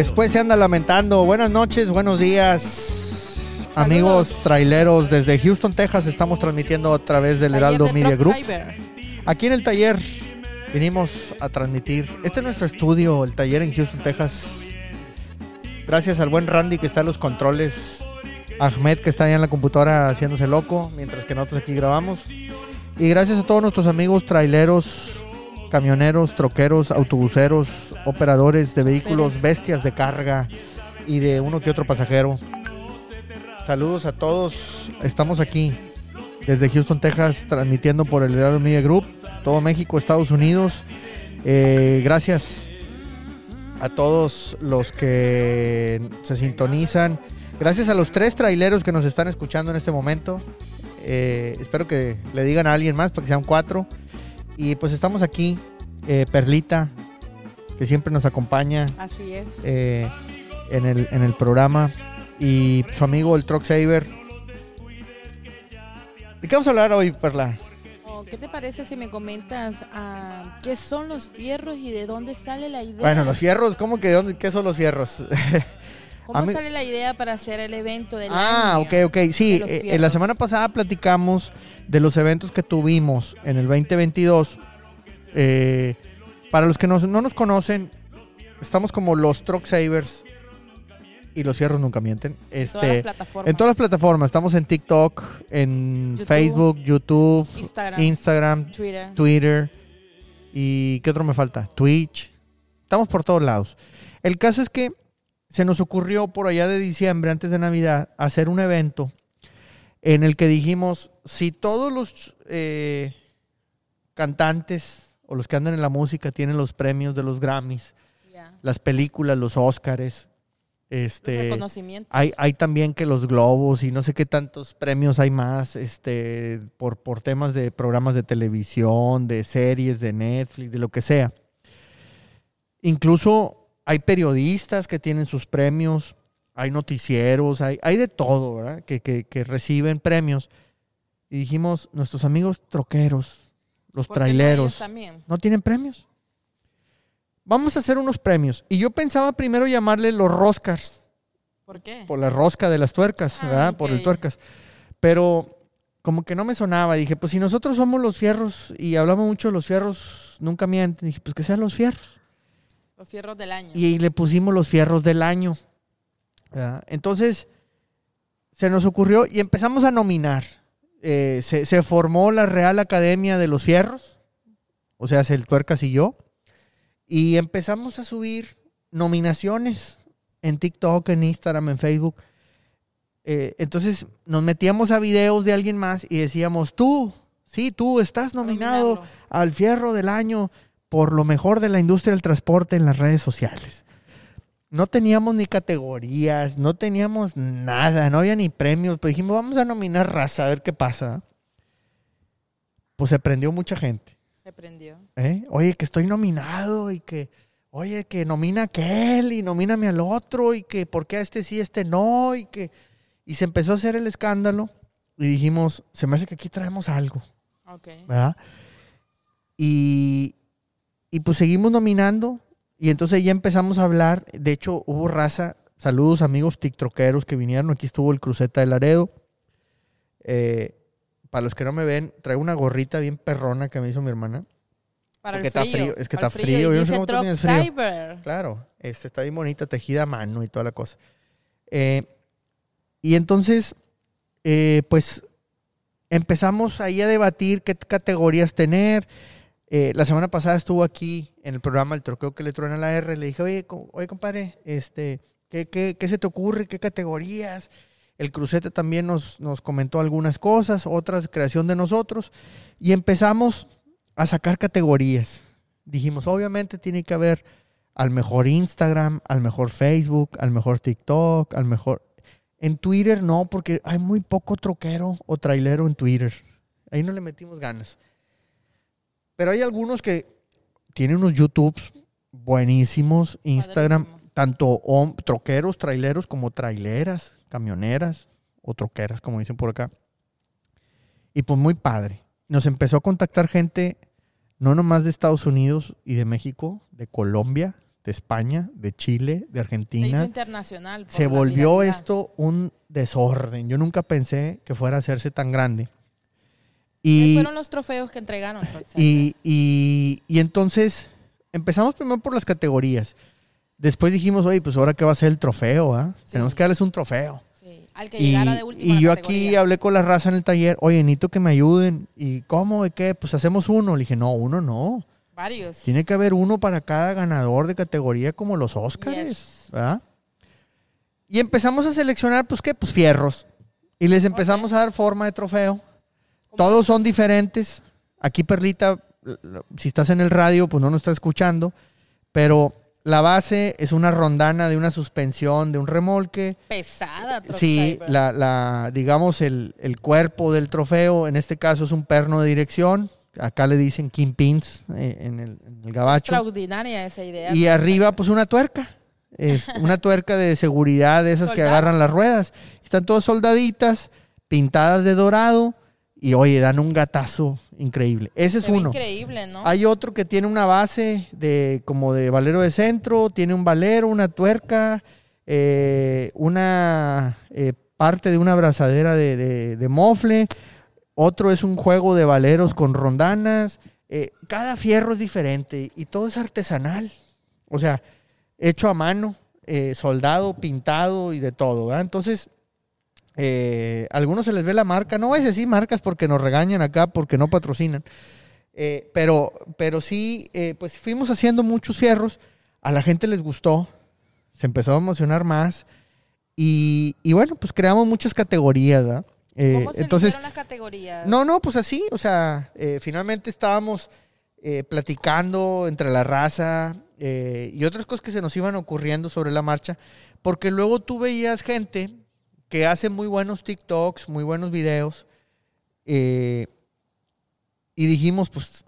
Después se anda lamentando. Buenas noches, buenos días. Amigos traileros desde Houston, Texas, estamos transmitiendo a través del Heraldo de Media Group. Cyber. Aquí en el taller vinimos a transmitir. Este es nuestro estudio, el taller en Houston, Texas. Gracias al buen Randy que está en los controles. Ahmed que está allá en la computadora haciéndose loco, mientras que nosotros aquí grabamos. Y gracias a todos nuestros amigos traileros, camioneros, troqueros, autobuseros, operadores de vehículos, bestias de carga y de uno que otro pasajero. Saludos a todos. Estamos aquí desde Houston, Texas, transmitiendo por el Heraldo Media Group, todo México, Estados Unidos. Eh, gracias a todos los que se sintonizan. Gracias a los tres traileros que nos están escuchando en este momento. Eh, espero que le digan a alguien más para que sean cuatro. Y pues estamos aquí, eh, Perlita, que siempre nos acompaña Así es. eh, en, el, en el programa. Y su amigo el Truck Saver. ¿De qué vamos a hablar hoy, Perla? Oh, ¿Qué te parece si me comentas ah, qué son los fierros y de dónde sale la idea? Bueno, los fierros, ¿cómo que de dónde, qué son los fierros? ¿Cómo mí- sale la idea para hacer el evento del ah, año? ok, ok. Sí, eh, eh, la semana pasada platicamos de los eventos que tuvimos en el 2022. Eh, para los que nos- no nos conocen, estamos como los Truck Savers y los fierros nunca mienten. En Este, todas las plataformas. En todas las plataformas. Estamos en TikTok, en YouTube, Facebook, YouTube, Instagram, Instagram, Twitter. Twitter. ¿Y qué otro me falta? Twitch. Estamos por todos lados. El caso es que se nos ocurrió por allá de diciembre, antes de Navidad, hacer un evento en el que dijimos, si todos los eh, cantantes o los que andan en la música tienen los premios de los Grammys, las películas, los Óscares, este, hay, hay también que los globos y no sé qué tantos premios hay más este, por, por temas de programas de televisión, de series, de Netflix, de lo que sea. Incluso hay periodistas que tienen sus premios, hay noticieros, hay, hay de todo, ¿verdad? Que, que- que reciben premios. Y dijimos, nuestros amigos troqueros, los ¿Por qué no traileros, también. ¿No tienen premios? Vamos a hacer unos premios. Y yo pensaba primero llamarle los Roscars, ¿Por qué? por la rosca de las tuercas, Ah, ¿verdad? Por el tuercas. Pero como que no me sonaba. Dije, pues si nosotros somos los fierros y hablamos mucho de los fierros, nunca mienten. Dije, pues que sean los fierros. Los fierros del año. Y le pusimos los fierros del año. ¿verdad? Entonces, se nos ocurrió y empezamos a nominar. Eh, se, se formó la Real Academia de los Fierros, o sea, el Tuercas y yo, y empezamos a subir nominaciones en TikTok, en Instagram, en Facebook. Eh, entonces nos metíamos a videos de alguien más y decíamos, tú, sí, tú estás nominado Nominarlo. al fierro del año por lo mejor de la industria del transporte en las redes sociales. No teníamos ni categorías, no teníamos nada, no había ni premios. Pues dijimos, vamos a nominar raza, a ver qué pasa. Pues se prendió mucha gente. Se prendió. ¿eh? Oye, que estoy nominado y que, oye, que nomina a aquel y nomíname al otro y que por qué a este sí, a este no y que... Y se empezó a hacer el escándalo y dijimos, se me hace que aquí traemos algo. Ok. ¿verdad? Y, y pues seguimos nominando y entonces ya empezamos a hablar. De hecho, hubo raza, saludos amigos tiktokeros que vinieron. Aquí estuvo el Cruceta de Laredo. Eh, para los que no me ven, traigo una gorrita bien perrona que me hizo mi hermana. Para Porque el está frío. frío, es que está frío, Y yo no sé cómo tienes frío. Cyber. Claro, este, está bien bonita, tejida a mano y toda la cosa. Eh, y entonces, eh, pues empezamos ahí a debatir qué categorías tener. Eh, la semana pasada estuvo aquí en el programa El Troqueo que le truena la R. Le dije, oye, co- oye compadre, este, ¿qué, qué, qué se te ocurre? ¿Qué categorías? El Crucete también nos, nos comentó algunas cosas, otras creación de nosotros. Y empezamos a sacar categorías. Dijimos, obviamente tiene que haber al mejor Instagram, al mejor Facebook, al mejor TikTok, al mejor... En Twitter no, porque hay muy poco troquero o trailero en Twitter. Ahí no le metimos ganas. Pero hay algunos que tienen unos YouTubes buenísimos, Instagram, Padrísimo. tanto troqueros, traileros como traileras, camioneras o troqueras, como dicen por acá. Y pues muy padre. Nos empezó a contactar gente, no nomás de Estados Unidos y de México, de Colombia, de España, de Chile, de Se Argentina. hizo internacional. Se volvió viralidad. esto un desorden. Yo nunca pensé que fuera a hacerse tan grande. ¿Cuáles Y, fueron los trofeos que entregaron? Y, y- y entonces empezamos primero por las categorías. Después dijimos, oye, pues ahora qué va a ser el trofeo, ¿ah? Sí. Tenemos que darles un trofeo. Sí, Al que Y, llegara de último. y yo aquí hablé con la raza en el taller, oye, necesito que me ayuden. ¿Y cómo? ¿De qué? Pues hacemos uno. Le dije, no, uno no. Varios. Tiene que haber uno para cada ganador de categoría como los Óscares. Yes. ¿verdad? Y empezamos a seleccionar, pues qué, pues fierros. Y les empezamos a dar forma de trofeo. Todos son diferentes. Aquí, Perlita, si estás en el radio, pues no nos está escuchando. Pero la base es una rondana de una suspensión, de un remolque. Pesada. Truck Sí, la, la, digamos, el, el cuerpo del trofeo, en este caso es un perno de dirección. Acá le dicen kingpins eh, en, el, en el gabacho. Extraordinaria esa idea. Y arriba, pues una tuerca. Es una tuerca de seguridad, de esas que agarran las ruedas. Están todas soldaditas, pintadas de dorado. Y oye, dan un gatazo increíble. Ese es uno. increíble, ¿no? Hay otro que tiene una base de como de valero de centro, tiene un valero, una tuerca, eh, una eh, parte de una abrazadera de, de- de mofle. Otro es un juego de valeros con rondanas. Eh, cada fierro es diferente y todo es artesanal. O sea, hecho a mano, soldado, pintado y de todo. ¿verdad? Entonces, eh, a algunos se les ve la marca. No voy a decir marcas porque nos regañan acá porque no patrocinan. Eh, pero, pero sí, eh, pues fuimos haciendo muchos fierros. A la gente les gustó. Se empezó a emocionar más. Y, y bueno, pues creamos muchas categorías. ¿verdad? Eh, ¿Cómo se entonces, las categorías? no, no, pues así, o sea, finalmente estábamos platicando entre la raza y otras cosas que se nos iban ocurriendo sobre la marcha, porque luego tú veías gente que hace muy buenos TikToks, muy buenos videos, eh, y dijimos, pues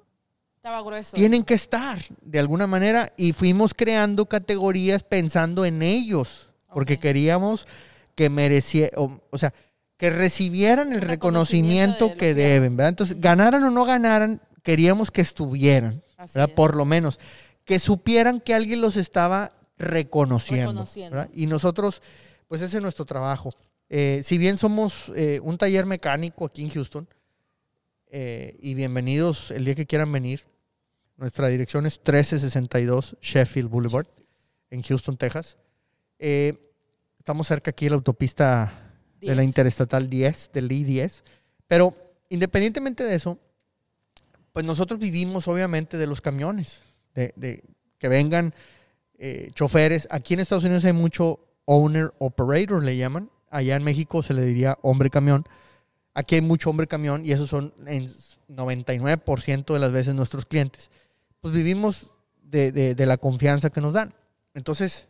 Estaba grueso. tienen que estar de alguna manera y fuimos creando categorías pensando en ellos, porque queríamos que merecieran, o, o sea, que recibieran el reconocimiento, reconocimiento de que deben, ¿verdad? Entonces, ganaran o no ganaran, queríamos que estuvieran, Así ¿verdad? es. Por lo menos, que supieran que alguien los estaba reconociendo, Reconociendo. Y nosotros, pues ese es nuestro trabajo. Eh, si bien somos eh, un taller mecánico aquí en Houston, eh, y bienvenidos el día que quieran venir. Nuestra dirección es 1362 Sheffield Boulevard en Houston, Texas. Eh, estamos cerca aquí de la autopista de la. Interestatal 10, del I-10. Pero independientemente de eso, pues nosotros vivimos obviamente de los camiones, de, de que vengan eh, choferes. Aquí en Estados Unidos hay mucho owner operator, le llaman. Allá en México se le diría hombre camión. Aquí hay mucho hombre camión y esos son en 99% de las veces nuestros clientes. Pues vivimos de, de- de la confianza que nos dan. Entonces,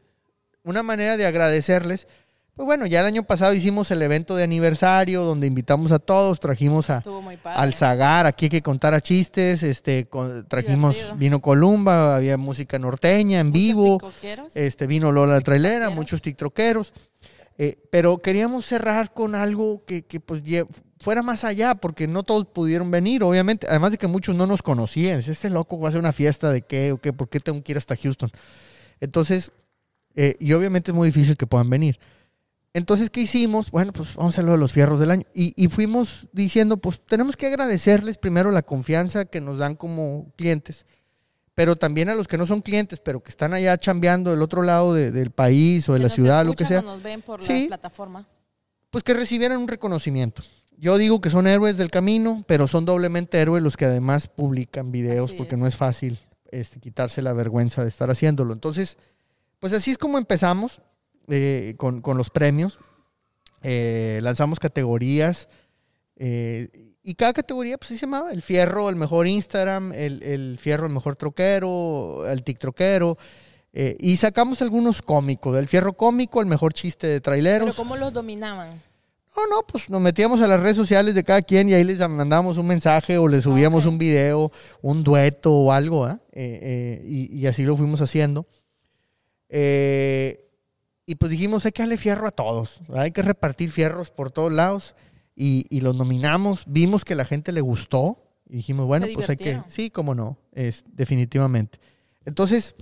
una manera de agradecerles, pues bueno, ya el año pasado hicimos el evento de aniversario donde invitamos a todos, trajimos a, al Zagar, aquí hay que contar a chistes, este, con- trajimos Divertido. vino Columba, había música norteña en Muchos vivo, este, vino Lola la trailera, muchos tiktokeros, eh, pero queríamos cerrar con algo que, que, pues fuera más allá, porque no todos pudieron venir, obviamente, además de que muchos no nos conocían, este loco va a hacer una fiesta de qué o qué, por qué tengo que ir hasta Houston. Entonces, eh, y obviamente es muy difícil que puedan venir. Entonces, ¿qué hicimos? Bueno, pues vamos a hacer lo de los fierros del año. Y fuimos diciendo, pues tenemos que agradecerles primero la confianza que nos dan como clientes, pero también a los que no son clientes, pero que están allá chambeando del otro lado de- del país o de Que la nos ciudad, lo que sea, o nos ven por Sí. la plataforma. pues que recibieran un reconocimiento. Yo digo que son héroes del camino, pero son doblemente héroes los que además publican videos, Así porque es. no es fácil este, quitarse la vergüenza de estar haciéndolo. Entonces, pues así es como empezamos eh, con, con los premios. Eh, lanzamos categorías eh, y cada categoría pues así se llamaba. El fierro, el mejor Instagram, el, el fierro, el mejor troquero, el tiktroquero. eh, y sacamos algunos cómicos. Del fierro cómico, el mejor chiste de traileros. Pero ¿cómo los dominaban? No, no, pues nos metíamos a las redes sociales de cada quien y ahí les mandábamos un mensaje o les subíamos Ok. un video, un dueto o algo, ¿ah? Eh, eh, y, y así lo fuimos haciendo. Eh, y pues dijimos, hay que darle fierro a todos, ¿verdad? hay que repartir fierros por todos lados y, y los nominamos, vimos que la gente le gustó y dijimos, bueno, pues hay que, sí, cómo no, es, definitivamente. Entonces,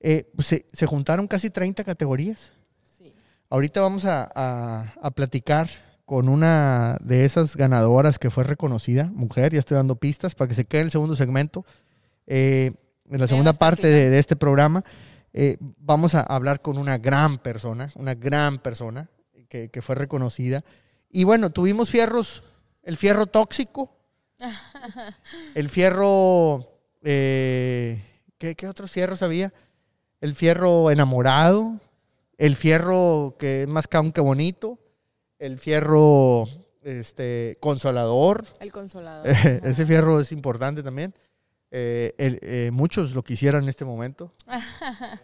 eh, pues se, se juntaron casi 30 categorías. Sí. Ahorita vamos a, a- a platicar con una de esas ganadoras que fue reconocida, mujer, ya estoy dando pistas para que se quede en el segundo segmento. Eh, en la segunda parte de, de este programa eh, vamos a hablar con una gran persona, una gran persona que, que fue reconocida. Y bueno, tuvimos fierros, el fierro tóxico, el fierro, eh, ¿qué, qué otros fierros había? El fierro enamorado, el fierro que es más caón que bonito, el fierro este, consolador, El consolador. ese fierro es importante también. Eh, el- eh, muchos lo quisieran en este momento.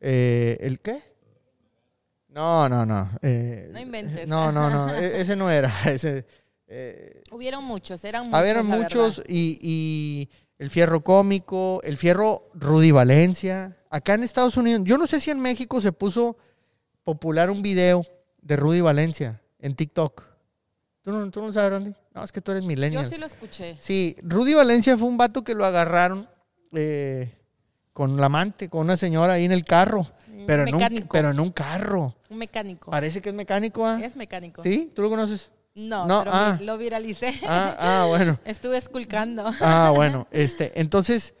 Eh, ¿El qué? No, no, no. eh, No inventes. No, no, no. e- ese no era. Ese, eh, Hubieron muchos, eran muchos. Habieron la muchos y, y el fierro cómico, el fierro Rudy Valencia. Acá en Estados Unidos, yo no sé si en México se puso popular un video de Rudy Valencia en TikTok. ¿Tú no, tú no sabes, Randy? No, es que tú eres Yo millennial. sí lo escuché. Sí, Rudy Valencia fue un vato que lo agarraron eh, con la amante, con una señora ahí en el carro. Pero en, un, pero en un carro. Un mecánico. Parece que es mecánico, ¿ah? Es mecánico. ¿Sí? ¿Tú lo conoces? No, No, pero ah. lo viralicé. Ah, ah, bueno. Estuve esculcando. Ah, bueno. Este, entonces,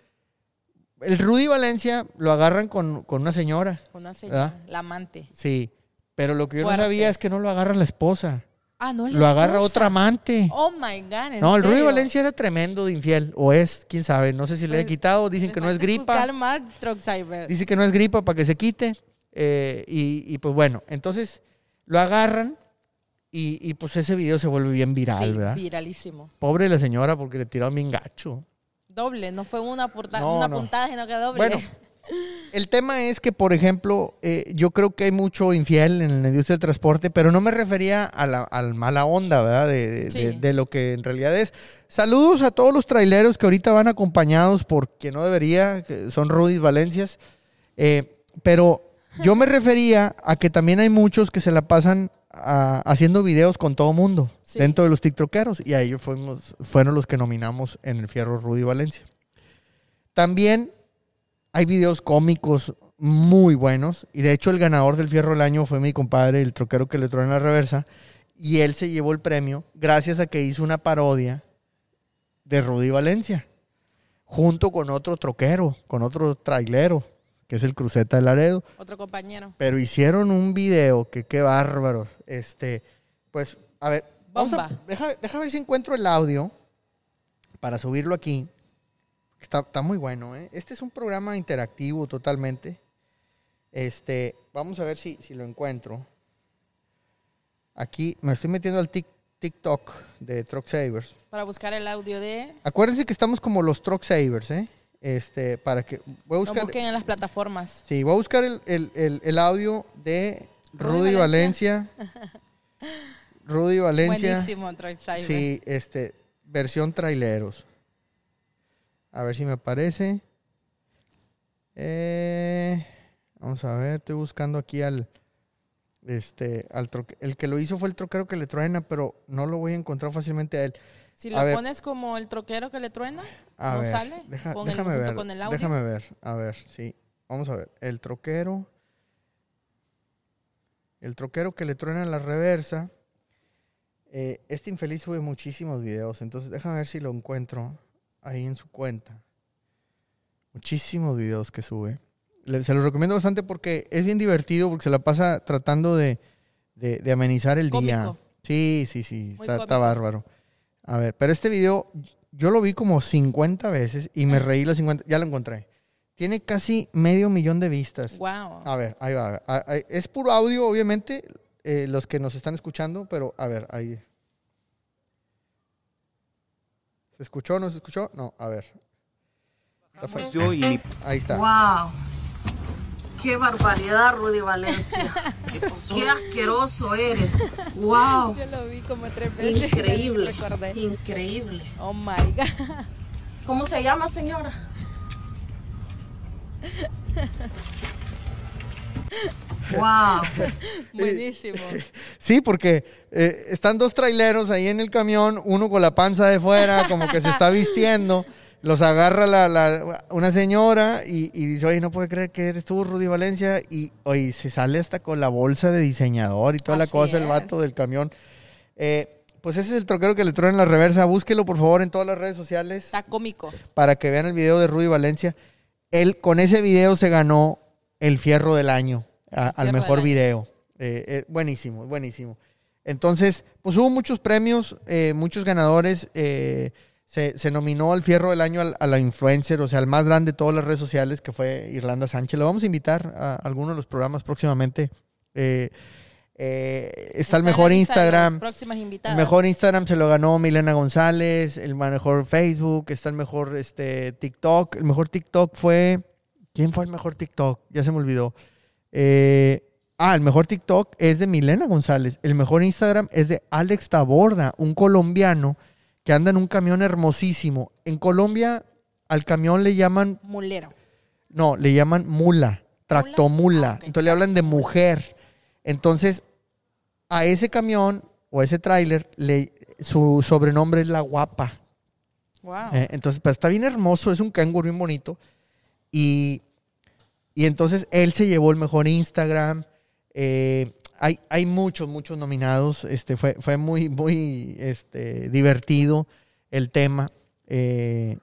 el Rudy Valencia lo agarran con, con una señora. Una señora, ¿Verdad? la amante. Sí. Pero lo que yo Fuerte. no sabía es que no lo agarra la esposa. Ah, no, Lo agarra esposa. otra amante. Oh my God. ¿en No, el Rudy? Valencia era tremendo de infiel. O es, quién sabe. No sé si le he Pues, quitado. Dicen que no es falta gripa. más Truck Cyber. Dice que no es gripa para que se quite. eh, y, y, pues bueno, entonces lo agarran y, y, pues ese video se vuelve bien viral, sí, ¿verdad? viralísimo. Pobre la señora porque le tiraron bien gacho. Doble, no fue una, porta- No, una no. puntada, sino que doble. Bueno, el tema es que, por ejemplo, eh, yo creo que hay mucho infiel en la industria del transporte, pero no me refería a la al mala onda, ¿verdad? De, de- Sí. de- de lo que en realidad es. Saludos a todos los traileros que ahorita van acompañados por quien no debería, que son Rudy Valencias. Eh, pero yo me refería a que también hay muchos que se la pasan ah, haciendo videos con todo mundo Sí. dentro de los TikTokeros y a ellos fuimos, fueron los que nominamos en el Fierro Rudy Valencia. También hay videos cómicos muy buenos y de hecho el ganador del Fierro del Año fue mi compadre, el troquero que le trae en la reversa y él se llevó el premio gracias a que hizo una parodia de Rudy Valencia junto con otro troquero, con otro trailero, que es el Cruceta de Laredo. Otro compañero. Pero hicieron un video que qué bárbaros. Este, pues, a ver, vamos a, Bomba. deja, deja ver si encuentro el audio para subirlo aquí. Está, está muy bueno, ¿eh? Este es un programa interactivo totalmente. Este, vamos a ver si, si lo encuentro. Aquí me estoy metiendo al Tik- TikTok de Truck Savers. Para buscar el audio de. Acuérdense que estamos como los Truck Savers, ¿eh? Este, para que voy a Lo buscar. busquen en las plataformas. Sí, voy a buscar el, el- el- el audio de Rudy Rudy Valencia. Rudy Valencia. Buenísimo, Truck Cyber. Sí, este, versión traileros. A ver si me aparece. Eh, vamos a ver, estoy buscando aquí al. Este, al troque- el que lo hizo fue el troquero que le truena, pero no lo voy a encontrar fácilmente a él. Si A lo ver. pones como el troquero que le truena, A ¿no ver, sale? deja- Con el- déjame junto ver. con el audio. Déjame ver, a ver, sí. Vamos a ver. El troquero. El troquero que le truena en la reversa. Eh, este infeliz sube muchísimos videos, entonces déjame ver si lo encuentro ahí en su cuenta. Muchísimos videos que sube. Se los recomiendo bastante porque es bien divertido, porque se la pasa tratando de, de- de amenizar el día. Sí, sí, sí, está, bárbaro. A ver, pero este video yo lo vi como 50 veces y me reí las 50. Ya lo encontré. Tiene casi medio millón de vistas. Wow. A ver, ahí va. Es puro audio, obviamente, eh, los que nos están escuchando, pero a ver, ahí. ¿Se escuchó o no se escuchó? No, a ver. Yo y mi Ahí está. ¡Wow! ¡Qué barbaridad, Rudy Valencia! ¡Qué asqueroso eres! ¡Wow! Yo lo vi como tres veces. Increíble, increíble. Oh my God. ¿Cómo se llama, señora? ¡Wow! Buenísimo. Sí, porque eh, están dos traileros ahí en el camión, uno con la panza de fuera, como que se está vistiendo. los agarra la, la- una señora y, y dice, oye, no puede creer que eres tú, Rudy Valencia. Y oye, se sale hasta con la bolsa de diseñador y toda la cosa, el es. vato del camión. Eh, pues ese es el troquero que le traen la reversa. Búsquelo, por favor, en todas las redes sociales Está cómico. para que vean el video de Rudy Valencia. Él con ese video se ganó el fierro del año a- al mejor video. Eh, eh, buenísimo, buenísimo. Entonces, pues hubo muchos premios, eh, muchos ganadores. eh, se, se nominó al fierro del año al- a, la influencer, o sea, al más grande de todas las redes sociales, que fue Irlanda Sánchez. Lo vamos a invitar a alguno de los programas próximamente. Eh, está, el mejor Instagram. El mejor Instagram se lo ganó Milena González, el mejor Facebook, está el mejor este, TikTok. El mejor TikTok fue... ¿Quién fue el mejor TikTok? Ya se me olvidó. Eh, ah, el mejor TikTok es de Milena González. El mejor Instagram es de Alex Taborda, un colombiano que anda en un camión hermosísimo. En Colombia al camión le llaman Mulero. no, le llaman mula, tractomula. Ah. Entonces le hablan de mujer. Entonces, a ese camión o a ese tráiler, le- su sobrenombre es la guapa. Wow. Eh, entonces, pero está bien hermoso, es un canguro bien bonito. Y, y entonces él se llevó el mejor Instagram. Eh, hay, hay muchos, muchos nominados. Este, fue, fue muy, muy este, divertido el tema. Eh,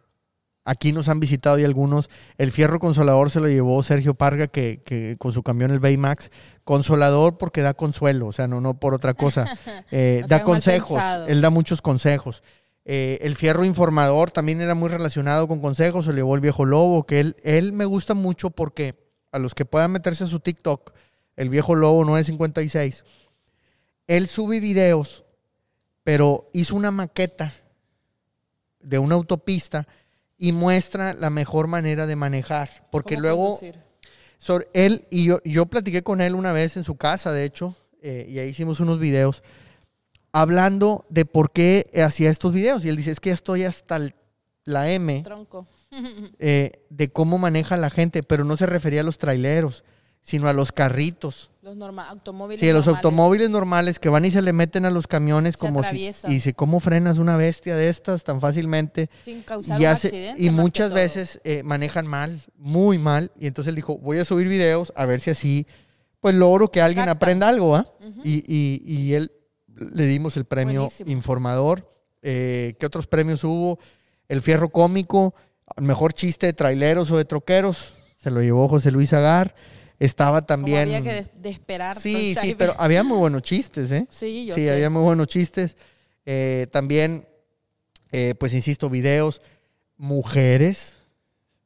aquí nos han visitado y algunos. El Fierro Consolador se lo llevó Sergio Parga, que, que con su camión el Baymax. Consolador porque da consuelo, o sea, no, no por otra cosa. Eh, O da sea, consejos, él da muchos consejos. Eh, el Fierro Informador también era muy relacionado con consejos, se lo llevó el Viejo Lobo, que él, él me gusta mucho porque a los que puedan meterse a su TikTok, el Viejo Lobo 956, él sube videos, pero hizo una maqueta de una autopista y muestra la mejor manera de manejar, porque ¿Cómo luego sobre él y yo, yo platiqué con él una vez en su casa, de hecho, eh, y ahí hicimos unos videos hablando de por qué hacía estos videos. Y él dice, es que ya estoy hasta el- la M Tronco. eh, de cómo maneja la gente, pero no se refería a los traileros, sino a los carritos. Los norma automóviles. Sí, a los automóviles normales que van y se le meten a los camiones Se como si... Y dice, ¿cómo frenas una bestia de estas tan fácilmente? Sin causar y, un hace- accidente. y muchas veces eh, manejan mal, muy mal. Y entonces él dijo, voy a subir videos a ver si así, pues logro que alguien aprenda algo, ¿ah? Y, y- y él le dimos el premio Buenísimo. informador. Eh, ¿Qué otros premios hubo? El fierro cómico, mejor chiste de traileros o de troqueros, se lo llevó José Luis Agar. Estaba Como también... había que de, de esperar. sí, entonces, sí, ahí- pero había muy buenos chistes, ¿eh? Sí, yo sí, sé. había muy buenos chistes. Eh, también, eh, pues insisto, videos. Mujeres.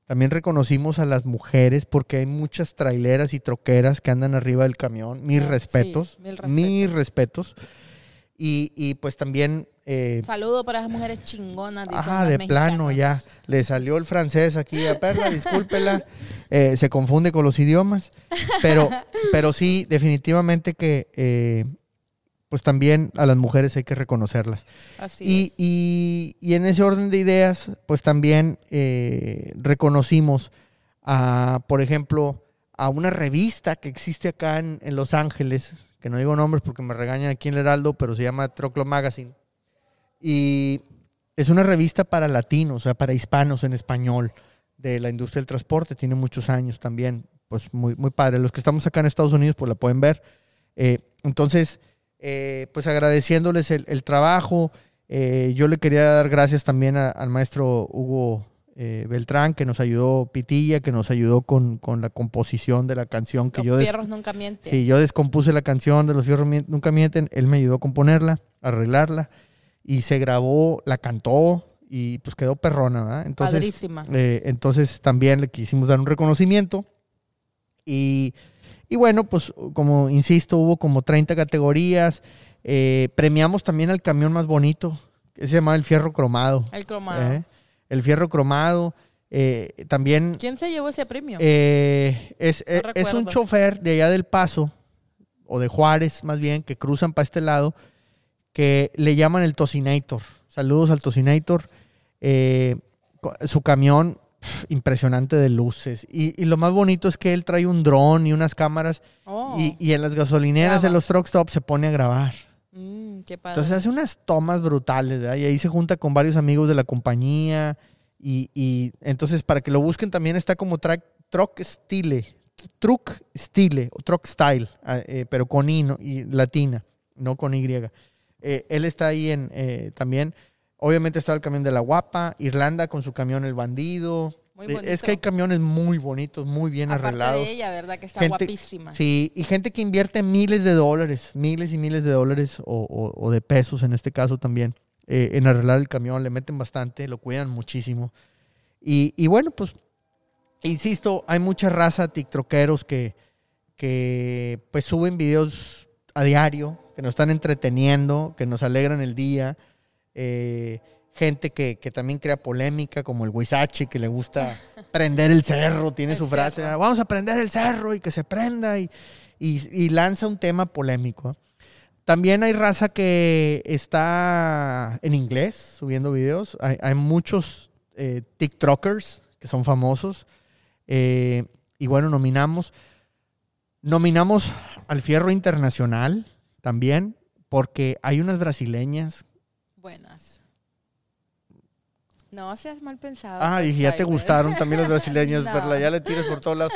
También reconocimos a las mujeres porque hay muchas traileras y troqueras que andan arriba del camión. Mis Ah, sí, respetos. mil respetos. mis respetos. Y, y, pues también... eh, Saludo para esas mujeres chingonas. Ajá, de plano ya. Le salió el francés aquí a Perla, discúlpela. Eh, se confunde con los idiomas. Pero, pero sí, definitivamente que eh, pues también a las mujeres hay que reconocerlas. Así Y, es. y- y en ese orden de ideas, pues también eh, reconocimos a, por ejemplo, a una revista que existe acá en, en Los Ángeles, que no digo nombres porque me regañan aquí en el Heraldo, pero se llama Troclo Magazine. Y es una revista para latinos, o sea, para hispanos en español, de la industria del transporte. Tiene muchos años también, pues muy, muy padre. Los que estamos acá en Estados Unidos, pues la pueden ver. Eh, entonces, eh, pues agradeciéndoles el, trabajo. Eh, yo le quería dar gracias también al maestro Hugo eh, Beltrán, que nos ayudó, Pitilla, que nos ayudó con, con la composición de la canción que Los yo... fierros nunca mienten. Sí, yo descompuse la canción de Los Fierros Nunca Mienten. Él me ayudó a componerla, a arreglarla. Y se grabó, la cantó y pues quedó perrona, ¿verdad? Entonces, Padrísima. eh, entonces también le quisimos dar un reconocimiento. Y, y bueno, pues como insisto, hubo como 30 categorías. Eh, premiamos también al camión más bonito, que se llamaba el Fierro Cromado. El cromado. El Fierro Cromado. Eh, también ¿Quién se llevó ese premio? eh, es, eh, es un chofer de allá del Paso, o de Juárez más bien, que cruzan para este lado, que le llaman el Tocinator. Saludos al Tocinator. Eh, su camión, impresionante de luces. Y, y lo más bonito es que él trae un dron y unas cámaras Oh, y, y en las gasolineras Graba. los truck stops se pone a grabar. Mm. Entonces hace unas tomas brutales. Y ahí se junta con varios amigos de la compañía Y, y entonces para que lo busquen también está como Truck Style, Truck Style, o Truck Style, ah, eh, pero con I y latina, no con Y. Eh, él está ahí en eh, también. Obviamente está el camión de la Guapa, Irlanda con su camión El Bandido. Muy Eh, bonito. Es que hay camiones muy bonitos, muy bien Aparte arreglados. de ella, ¿verdad? Que está Gente- guapísima. Sí, y gente que invierte miles de dólares, miles y miles de dólares o, o- o de pesos en este caso también, eh, en arreglar el camión, le meten bastante, lo cuidan muchísimo. Y, y bueno, pues, insisto, hay mucha raza tiktokeros que, que pues suben videos a diario, que nos están entreteniendo, que nos alegran el día. eh, gente que, que también crea polémica, como el Huizache, que le gusta prender el cerro, tiene El su frase, cerro. vamos a prender el cerro y que se prenda y, y- y lanza un tema polémico. También hay raza que está en inglés subiendo videos. Hay, hay muchos eh, TikTokers que son famosos. Eh, y bueno, nominamos. Nominamos al Fierro Internacional también, porque hay unas brasileñas. Buenas. No seas mal pensado. Ah, y ya te gustaron también las brasileñas, No. Perla. Ya le tires por todos lados.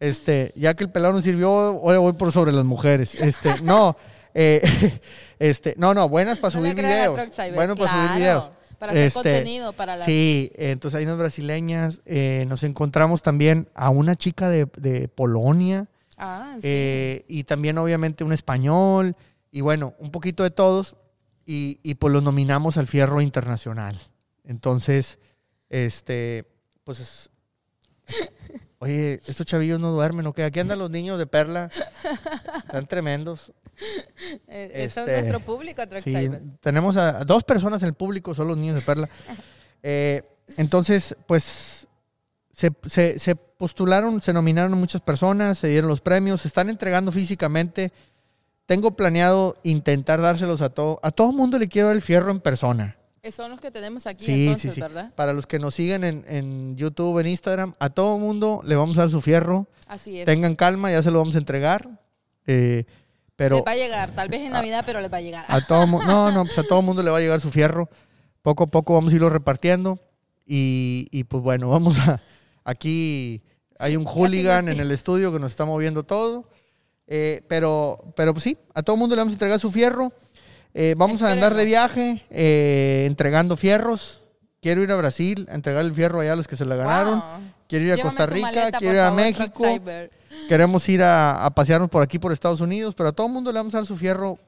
Este, ya que el pelado no sirvió, ahora voy por sobre las mujeres. Este, no. eh, este, no, no, buenas para No subir videos. Bueno para subir videos. Para hacer Este, contenido para la. Sí, eh, entonces hay unas brasileñas. eh, nos encontramos también a una chica de, de Polonia Ah, sí. eh, y también obviamente un español y bueno, un poquito de todos y, y pues los nominamos al Fierro Internacional. Entonces, este, pues, es- oye, estos chavillos no duermen, ¿o qué? Aquí andan los niños de Perla, están tremendos. Eh, este, es nuestro público, Sí, tenemos a, a dos personas en el público, son los niños de Perla. Eh, entonces, pues se, se- se postularon, se nominaron muchas personas, se dieron los premios, se están entregando físicamente. Tengo planeado intentar dárselos a todo. A todo mundo le quiero dar el fierro en persona. Eh, Son los que tenemos aquí Sí, entonces, sí, sí. ¿verdad? Para los que nos siguen en, en YouTube, en Instagram, a todo mundo le vamos a dar su fierro. Así es. Tengan calma, ya se lo vamos a entregar. Eh, pero les va a llegar, tal vez en Navidad, pero les va a llegar. a todo no, no, pues a todo mundo le va a llegar su fierro. Poco a poco vamos a irlo repartiendo. Y, y, pues bueno, vamos a. Aquí hay un hooligan en el estudio que nos está moviendo todo. Eh, pero, pero pues sí, a todo mundo le vamos a entregar su fierro. Eh, vamos a andar de viaje eh, entregando fierros. Quiero ir a Brasil a entregar el fierro allá a los que se la ganaron. Wow. Quiero ir a Llévame Costa tu Rica, maleta, quiero ir a favor, México. Cyber. Queremos ir a, a pasearnos por aquí, por Estados Unidos, pero a todo mundo le vamos a dar su fierro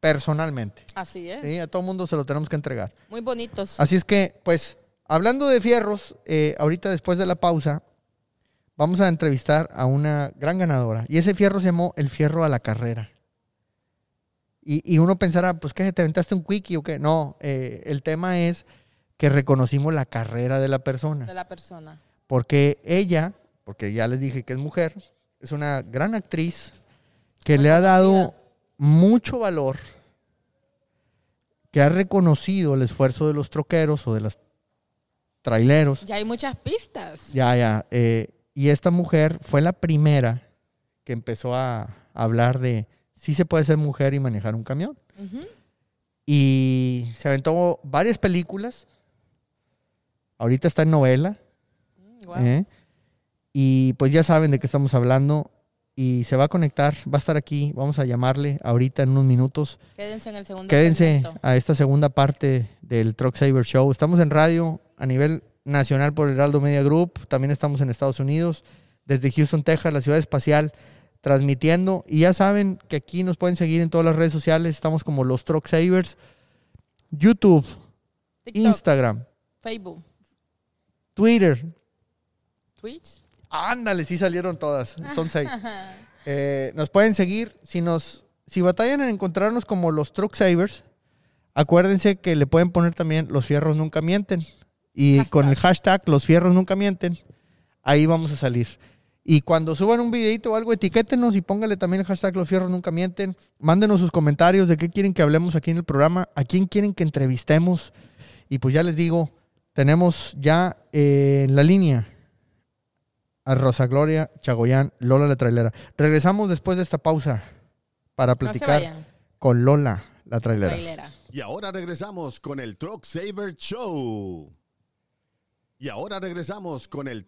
personalmente. Así es. ¿sí? A todo mundo se lo tenemos que entregar. Muy bonitos. Así es que, pues, hablando de fierros, eh, ahorita después de la pausa, vamos a entrevistar a una gran ganadora. Y ese fierro se llamó el fierro a la carrera. Y, y uno pensará, pues, ¿qué? ¿Te aventaste un quickie o qué? No, eh, el tema es que reconocimos la carrera de la persona. de la persona. Porque ella, porque ya les dije que es mujer, es una gran actriz que Muy le ha dado conocida. mucho valor, que ha reconocido el esfuerzo de los troqueros o de los traileros. Ya hay muchas pistas. Ya, ya. eh, y esta mujer fue la primera que empezó a hablar de si se puede ser mujer y manejar un camión. Y se aventó varias películas. Ahorita está en novela. Mm. ¿eh? Y pues ya saben de qué estamos hablando. Y se va a conectar, va a estar aquí. Vamos a llamarle ahorita en unos minutos. Quédense en el segundo Quédense segmento. a esta segunda parte del Truck Saver Show. Estamos en radio a nivel nacional por Heraldo Media Group. También estamos en Estados Unidos, desde Houston, Texas, la ciudad espacial, transmitiendo. Y ya saben que aquí nos pueden seguir en todas las redes sociales. Estamos como los Truck Savers. YouTube, TikTok, Instagram, Facebook, Twitter. Twitch. Ándale, sí salieron todas. Son seis. Eh, nos pueden seguir. Si nos, si batallan en encontrarnos como los Truck Savers, acuérdense que le pueden poner también los fierros nunca mienten. Y Hashtag. con el hashtag los fierros nunca mienten, ahí vamos a salir. Y cuando suban un videito o algo, etiquétenos y póngale también el hashtag los fierros nunca mienten. Mándenos sus comentarios de qué quieren que hablemos aquí en el programa, a quién quieren que entrevistemos. Y pues ya les digo, tenemos ya eh, en la línea a Rosa Gloria Chagoyán, Lola la trailera. Regresamos después de esta pausa para platicar con Lola la trailera. Trailera. Y ahora regresamos con el Truck Saver Show. Y ahora regresamos con el